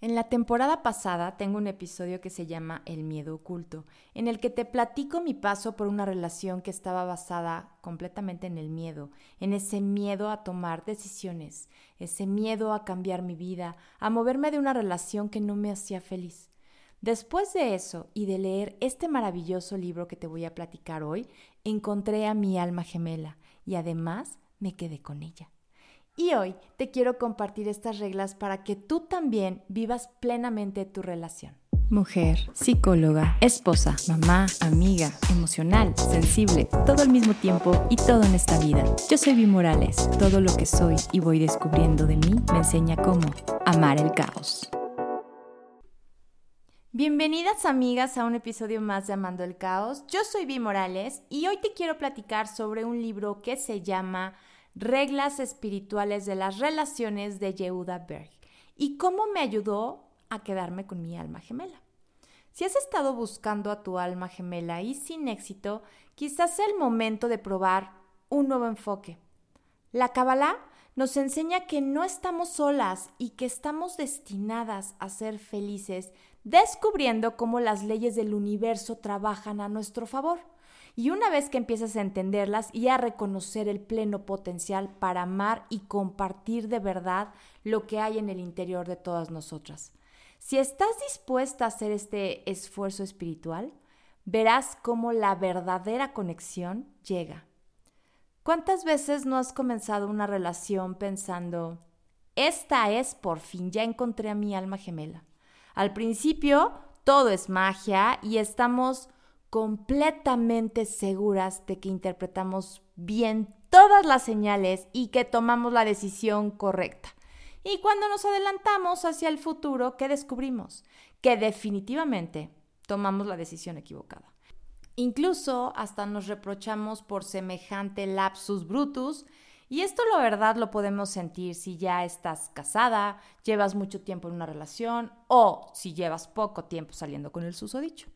En la temporada pasada tengo un episodio que se llama El miedo oculto, en el que te platico mi paso por una relación que estaba basada completamente en el miedo, en ese miedo a tomar decisiones, ese miedo a cambiar mi vida, a moverme de una relación que no me hacía feliz. Después de eso y de leer este maravilloso libro que te voy a platicar hoy, encontré a mi alma gemela y además me quedé con ella. Y hoy te quiero compartir estas reglas para que tú también vivas plenamente tu relación. Mujer, psicóloga, esposa, mamá, amiga, emocional, sensible, todo al mismo tiempo y todo en esta vida. Yo soy Vi Morales. Todo lo que soy y voy descubriendo de mí me enseña cómo amar el caos. Bienvenidas amigas a un episodio más de Amando el Caos. Yo soy Vi Morales y hoy te quiero platicar sobre un libro que se llama Reglas espirituales de las relaciones de Yehuda Berg y cómo me ayudó a quedarme con mi alma gemela. Si has estado buscando a tu alma gemela y sin éxito, quizás sea el momento de probar un nuevo enfoque. La Kabbalah nos enseña que no estamos solas y que estamos destinadas a ser felices, descubriendo cómo las leyes del universo trabajan a nuestro favor. Y una vez que empiezas a entenderlas y a reconocer el pleno potencial para amar y compartir de verdad lo que hay en el interior de todas nosotras. Si estás dispuesta a hacer este esfuerzo espiritual, verás cómo la verdadera conexión llega. ¿Cuántas veces no has comenzado una relación pensando, esta es por fin, ya encontré a mi alma gemela? Al principio todo es magia y estamos completamente seguras de que interpretamos bien todas las señales y que tomamos la decisión correcta. Y cuando nos adelantamos hacia el futuro, ¿qué descubrimos? Que definitivamente tomamos la decisión equivocada. Incluso hasta nos reprochamos por semejante lapsus brutus y esto la verdad lo podemos sentir si ya estás casada, llevas mucho tiempo en una relación o si llevas poco tiempo saliendo con el susodicho.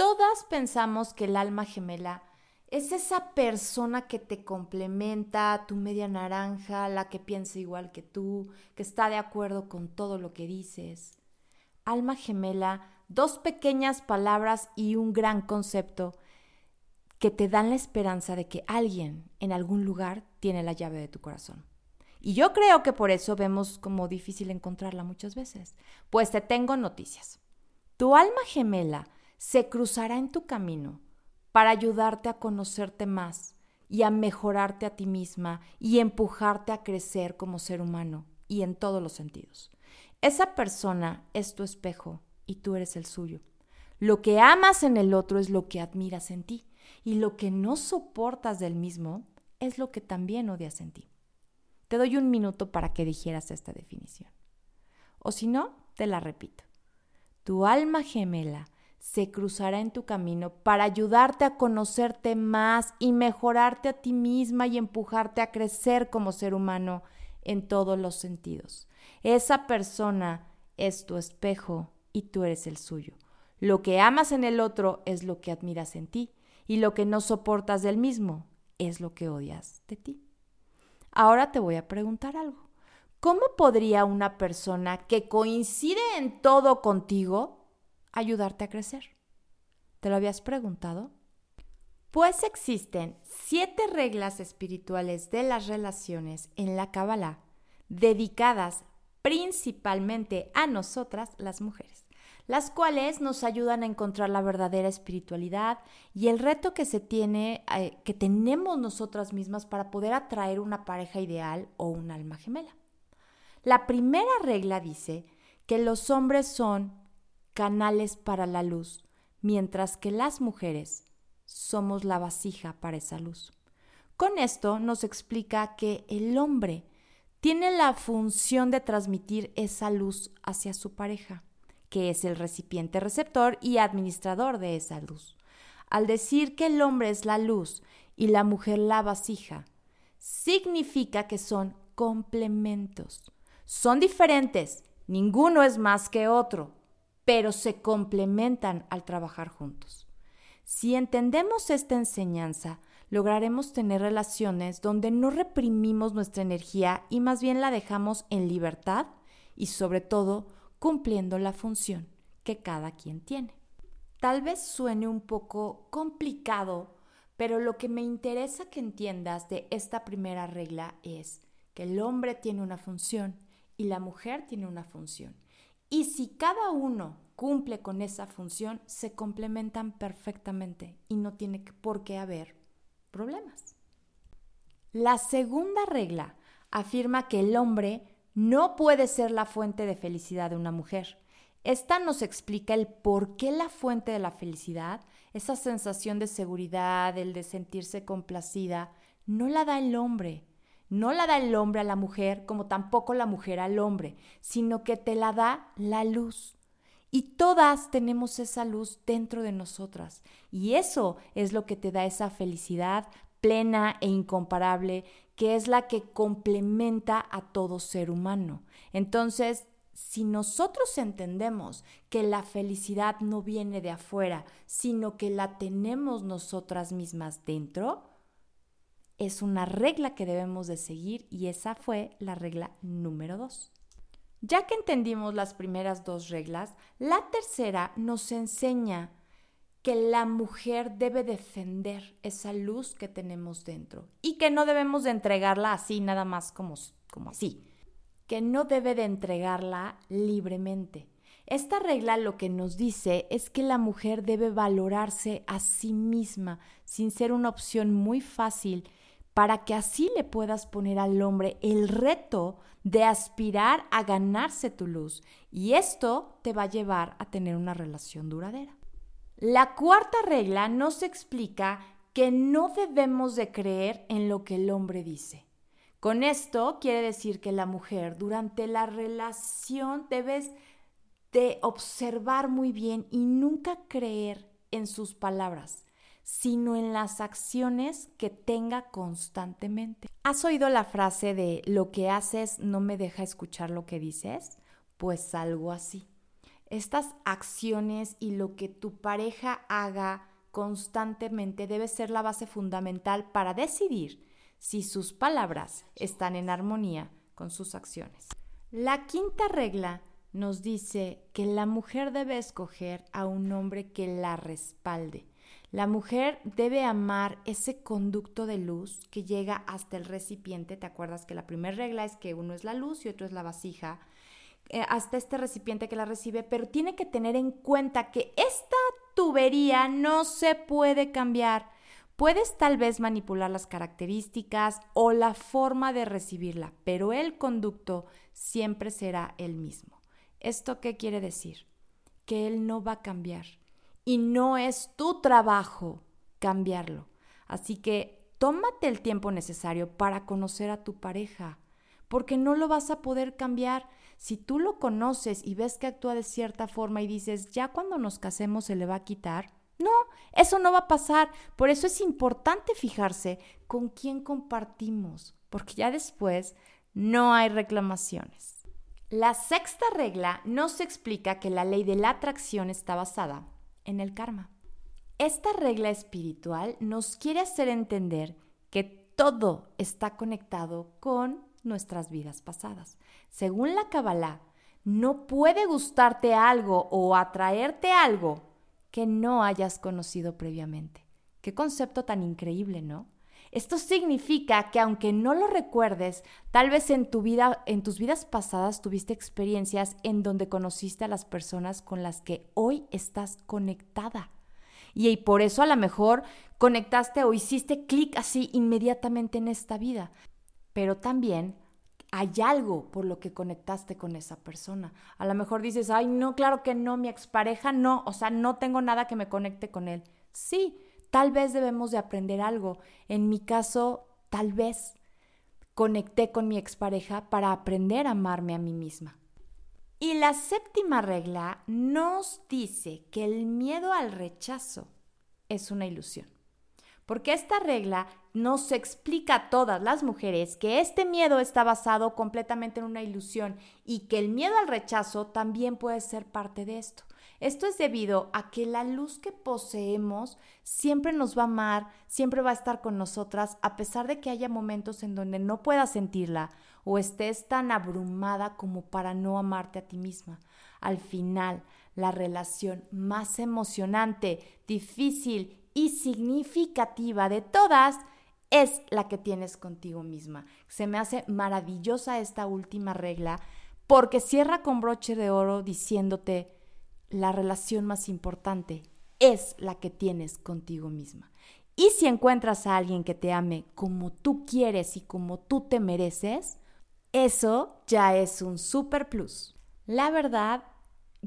Todas pensamos que el alma gemela es esa persona que te complementa, tu media naranja, la que piensa igual que tú, que está de acuerdo con todo lo que dices. Alma gemela, dos pequeñas palabras y un gran concepto que te dan la esperanza de que alguien en algún lugar tiene la llave de tu corazón. Y yo creo que por eso vemos como difícil encontrarla muchas veces. Pues te tengo noticias. Tu alma gemela se cruzará en tu camino para ayudarte a conocerte más y a mejorarte a ti misma y empujarte a crecer como ser humano y en todos los sentidos. Esa persona es tu espejo y tú eres el suyo. Lo que amas en el otro es lo que admiras en ti y lo que no soportas del mismo es lo que también odias en ti. Te doy un minuto para que dijeras esta definición. O si no, te la repito. Tu alma gemela se cruzará en tu camino para ayudarte a conocerte más y mejorarte a ti misma y empujarte a crecer como ser humano en todos los sentidos. Esa persona es tu espejo y tú eres el suyo. Lo que amas en el otro es lo que admiras en ti y lo que no soportas del mismo es lo que odias de ti. Ahora te voy a preguntar algo. ¿Cómo podría una persona que coincide en todo contigo ayudarte a crecer. ¿Te lo habías preguntado? Pues existen siete reglas espirituales de las relaciones en la Kabbalah dedicadas principalmente a nosotras las mujeres, las cuales nos ayudan a encontrar la verdadera espiritualidad y el reto que se tiene, eh, que tenemos nosotras mismas para poder atraer una pareja ideal o un alma gemela. La primera regla dice que los hombres son canales para la luz, mientras que las mujeres somos la vasija para esa luz. Con esto nos explica que el hombre tiene la función de transmitir esa luz hacia su pareja, que es el recipiente receptor y administrador de esa luz. Al decir que el hombre es la luz y la mujer la vasija, significa que son complementos. Son diferentes, ninguno es más que otro, pero se complementan al trabajar juntos. Si entendemos esta enseñanza, lograremos tener relaciones donde no reprimimos nuestra energía y más bien la dejamos en libertad y sobre todo cumpliendo la función que cada quien tiene. Tal vez suene un poco complicado, pero lo que me interesa que entiendas de esta primera regla es que el hombre tiene una función y la mujer tiene una función. Y si cada uno cumple con esa función, se complementan perfectamente y no tiene por qué haber problemas. La segunda regla afirma que el hombre no puede ser la fuente de felicidad de una mujer. Esta nos explica el por qué la fuente de la felicidad, esa sensación de seguridad, el de sentirse complacida, no la da el hombre. No la da el hombre a la mujer como tampoco la mujer al hombre, sino que te la da la luz. Y todas tenemos esa luz dentro de nosotras. Y eso es lo que te da esa felicidad plena e incomparable, que es la que complementa a todo ser humano. Entonces, si nosotros entendemos que la felicidad no viene de afuera, sino que la tenemos nosotras mismas dentro, es una regla que debemos de seguir y esa fue la regla número dos. Ya que entendimos las primeras dos reglas, la tercera nos enseña que la mujer debe defender esa luz que tenemos dentro y que no debemos de entregarla así, nada más como, como así, que no debe de entregarla libremente. Esta regla lo que nos dice es que la mujer debe valorarse a sí misma sin ser una opción muy fácil para que así le puedas poner al hombre el reto de aspirar a ganarse tu luz y esto te va a llevar a tener una relación duradera. La cuarta regla nos explica que no debemos de creer en lo que el hombre dice. Con esto quiere decir que la mujer durante la relación debes de observar muy bien y nunca creer en sus palabras, sino en las acciones que tenga constantemente. ¿Has oído la frase de lo que haces no me deja escuchar lo que dices? Pues algo así estas acciones y lo que tu pareja haga constantemente debe ser la base fundamental para decidir si sus palabras están en armonía con sus acciones. La quinta regla nos dice que la mujer debe escoger a un hombre que la respalde. La mujer debe amar ese conducto de luz que llega hasta el recipiente. ¿Te acuerdas que la primera regla es que uno es la luz y otro es la vasija? Eh, hasta este recipiente que la recibe, pero tiene que tener en cuenta que esta tubería no se puede cambiar. Puedes tal vez manipular las características o la forma de recibirla, pero el conducto siempre será el mismo. ¿Esto qué quiere decir? Que él no va a cambiar y no es tu trabajo cambiarlo. Así que tómate el tiempo necesario para conocer a tu pareja, porque no lo vas a poder cambiar si tú lo conoces y ves que actúa de cierta forma y dices, ya cuando nos casemos se le va a quitar, no, eso no va a pasar. Por eso es importante fijarse con quién compartimos, porque ya después no hay reclamaciones. La sexta regla nos explica que la ley de la atracción está basada en el karma. Esta regla espiritual nos quiere hacer entender que todo está conectado con nuestras vidas pasadas. Según la Kabbalah, no puede gustarte algo o atraerte algo que no hayas conocido previamente. Qué concepto tan increíble, ¿no? Esto significa que aunque no lo recuerdes, tal vez en tu vida, en tus vidas pasadas tuviste experiencias en donde conociste a las personas con las que hoy estás conectada. Y, por eso a lo mejor conectaste o hiciste clic así inmediatamente en esta vida pero también hay algo por lo que conectaste con esa persona. A lo mejor dices, ay, no, claro que no, mi expareja no, o sea, no tengo nada que me conecte con él. Sí, tal vez debemos de aprender algo. En mi caso, tal vez conecté con mi expareja para aprender a amarme a mí misma. Y la séptima regla nos dice que el miedo al rechazo es una ilusión. Porque esta regla nos explica a todas las mujeres que este miedo está basado completamente en una ilusión y que el miedo al rechazo también puede ser parte de esto. Esto es debido a que la luz que poseemos siempre nos va a amar, siempre va a estar con nosotras, a pesar de que haya momentos en donde no puedas sentirla o estés tan abrumada como para no amarte a ti misma. Al final, la relación más emocionante, difícil y significativa de todas es la que tienes contigo misma. Se me hace maravillosa esta última regla porque cierra con broche de oro diciéndote, la relación más importante es la que tienes contigo misma. Y si encuentras a alguien que te ame como tú quieres y como tú te mereces, eso ya es un super plus. La verdad,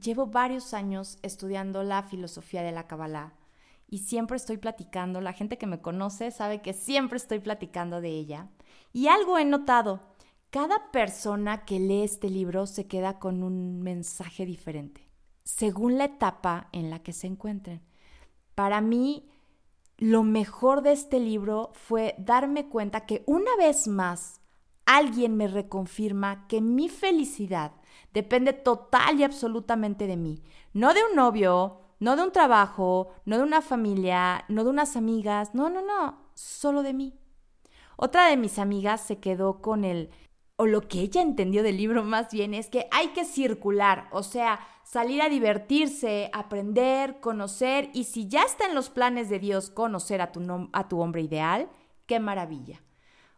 llevo varios años estudiando la filosofía de la Kabbalah y siempre estoy platicando, la gente que me conoce sabe que siempre estoy platicando de ella. Y algo he notado, cada persona que lee este libro se queda con un mensaje diferente según la etapa en la que se encuentren. Para mí, lo mejor de este libro fue darme cuenta que una vez más alguien me reconfirma que mi felicidad depende total y absolutamente de mí, no de un novio, no de un trabajo, no de una familia, no de unas amigas, no, no, no, solo de mí. Otra de mis amigas se quedó con el o lo que ella entendió del libro más bien es que hay que circular, o sea, salir a divertirse, aprender, conocer y si ya está en los planes de Dios conocer a tu, a tu hombre ideal, qué maravilla.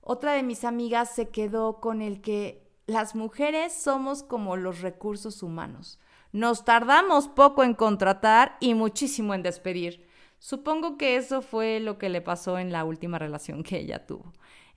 Otra de mis amigas se quedó con el que las mujeres somos como los recursos humanos. Nos tardamos poco en contratar y muchísimo en despedir. Supongo que eso fue lo que le pasó en la última relación que ella tuvo.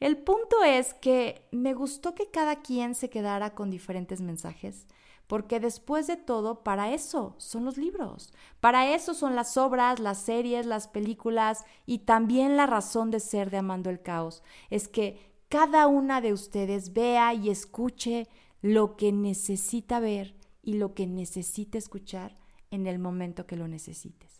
El punto es que me gustó que cada quien se quedara con diferentes mensajes, porque después de todo, para eso son los libros, para eso son las obras, las series, las películas y también la razón de ser de Amando el Caos, es que cada una de ustedes vea y escuche lo que necesita ver y lo que necesita escuchar en el momento que lo necesites.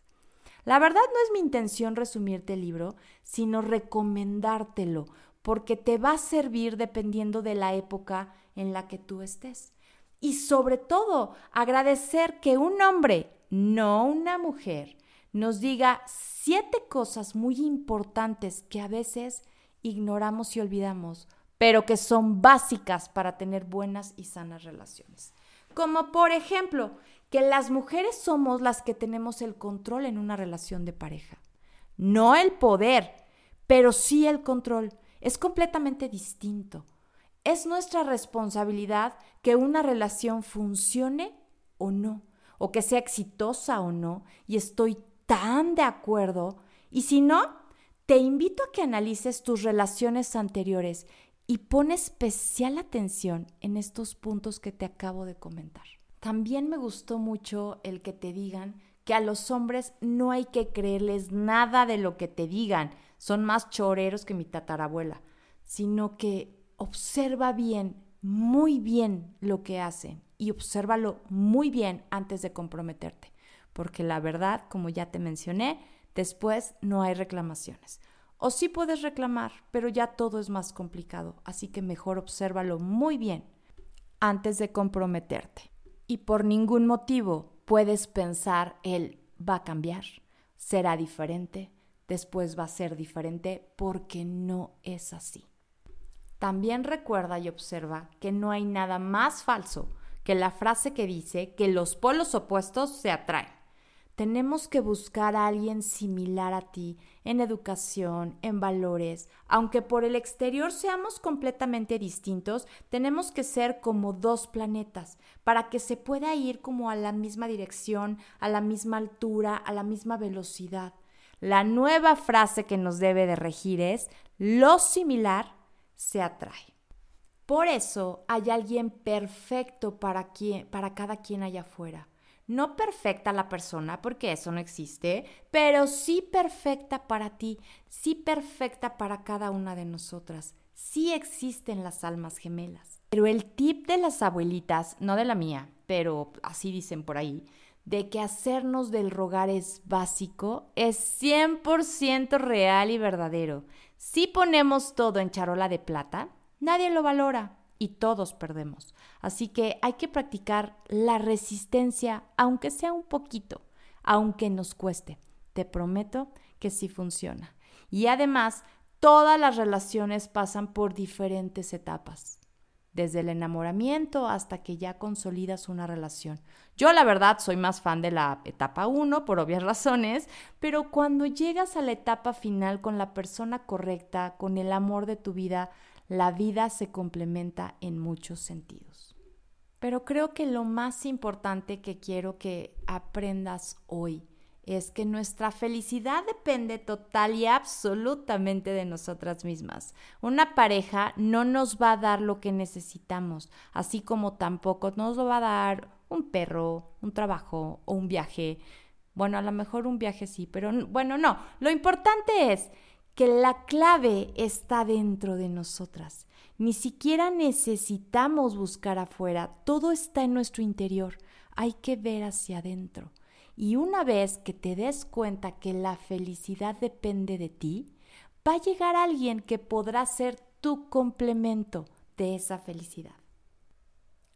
La verdad no es mi intención resumirte el libro, sino recomendártelo, porque te va a servir dependiendo de la época en la que tú estés. Y sobre todo, agradecer que un hombre, no una mujer, nos diga siete cosas muy importantes que a veces ignoramos y olvidamos, pero que son básicas para tener buenas y sanas relaciones. Como por ejemplo, que las mujeres somos las que tenemos el control en una relación de pareja. No el poder, pero sí el control es completamente distinto. Es nuestra responsabilidad que una relación funcione o no, o que sea exitosa o no, y estoy tan de acuerdo. Y si no, te invito a que analices tus relaciones anteriores y pon especial atención en estos puntos que te acabo de comentar. También me gustó mucho el que te digan que a los hombres no hay que creerles nada de lo que te digan, son más choreros que mi tatarabuela, sino que observa bien, muy bien lo que hacen y obsérvalo muy bien antes de comprometerte, porque la verdad, como ya te mencioné, después no hay reclamaciones. O sí puedes reclamar, pero ya todo es más complicado, así que mejor obsérvalo muy bien antes de comprometerte. Y por ningún motivo puedes pensar él va a cambiar, será diferente, después va a ser diferente porque no es así. También recuerda y observa que no hay nada más falso que la frase que dice que los polos opuestos se atraen. Tenemos que buscar a alguien similar a ti en educación, en valores. Aunque por el exterior seamos completamente distintos, tenemos que ser como dos planetas para que se pueda ir como a la misma dirección, a la misma altura, a la misma velocidad. La nueva frase que nos debe de regir es, lo similar se atrae. Por eso hay alguien perfecto para, para cada quien allá afuera. No perfecta la persona, porque eso no existe, pero sí perfecta para ti, sí perfecta para cada una de nosotras. Sí existen las almas gemelas. Pero el tip de las abuelitas, no de la mía, pero así dicen por ahí, de que hacernos del rogar es básico, es 100% real y verdadero. Si ponemos todo en charola de plata, nadie lo valora y todos perdemos. Así que hay que practicar la resistencia, aunque sea un poquito, aunque nos cueste. Te prometo que sí funciona. Y además, todas las relaciones pasan por diferentes etapas desde el enamoramiento hasta que ya consolidas una relación. Yo la verdad soy más fan de la etapa 1 por obvias razones, pero cuando llegas a la etapa final con la persona correcta, con el amor de tu vida, la vida se complementa en muchos sentidos. Pero creo que lo más importante que quiero que aprendas hoy es que nuestra felicidad depende total y absolutamente de nosotras mismas. Una pareja no nos va a dar lo que necesitamos, así como tampoco nos lo va a dar un perro, un trabajo o un viaje. Bueno, a lo mejor un viaje sí, pero bueno, no. Lo importante es que la clave está dentro de nosotras. Ni siquiera necesitamos buscar afuera, todo está en nuestro interior. Hay que ver hacia adentro. Y una vez que te des cuenta que la felicidad depende de ti, va a llegar alguien que podrá ser tu complemento de esa felicidad.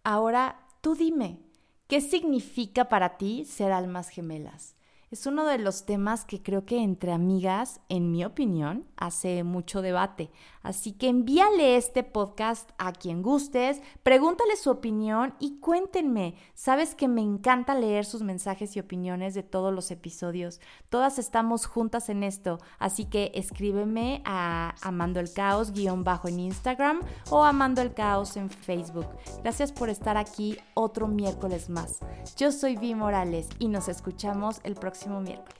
Ahora, tú dime, ¿qué significa para ti ser almas gemelas? Es uno de los temas que creo que entre amigas, en mi opinión, hace mucho debate. Así que envíale este podcast a quien gustes, pregúntale su opinión y cuéntenme. Sabes que me encanta leer sus mensajes y opiniones de todos los episodios. Todas estamos juntas en esto, así que escríbeme a Amando el Caos guion bajo en Instagram o Amando el Caos en Facebook. Gracias por estar aquí otro miércoles más. Yo soy Vi Morales y nos escuchamos el próximo miércoles.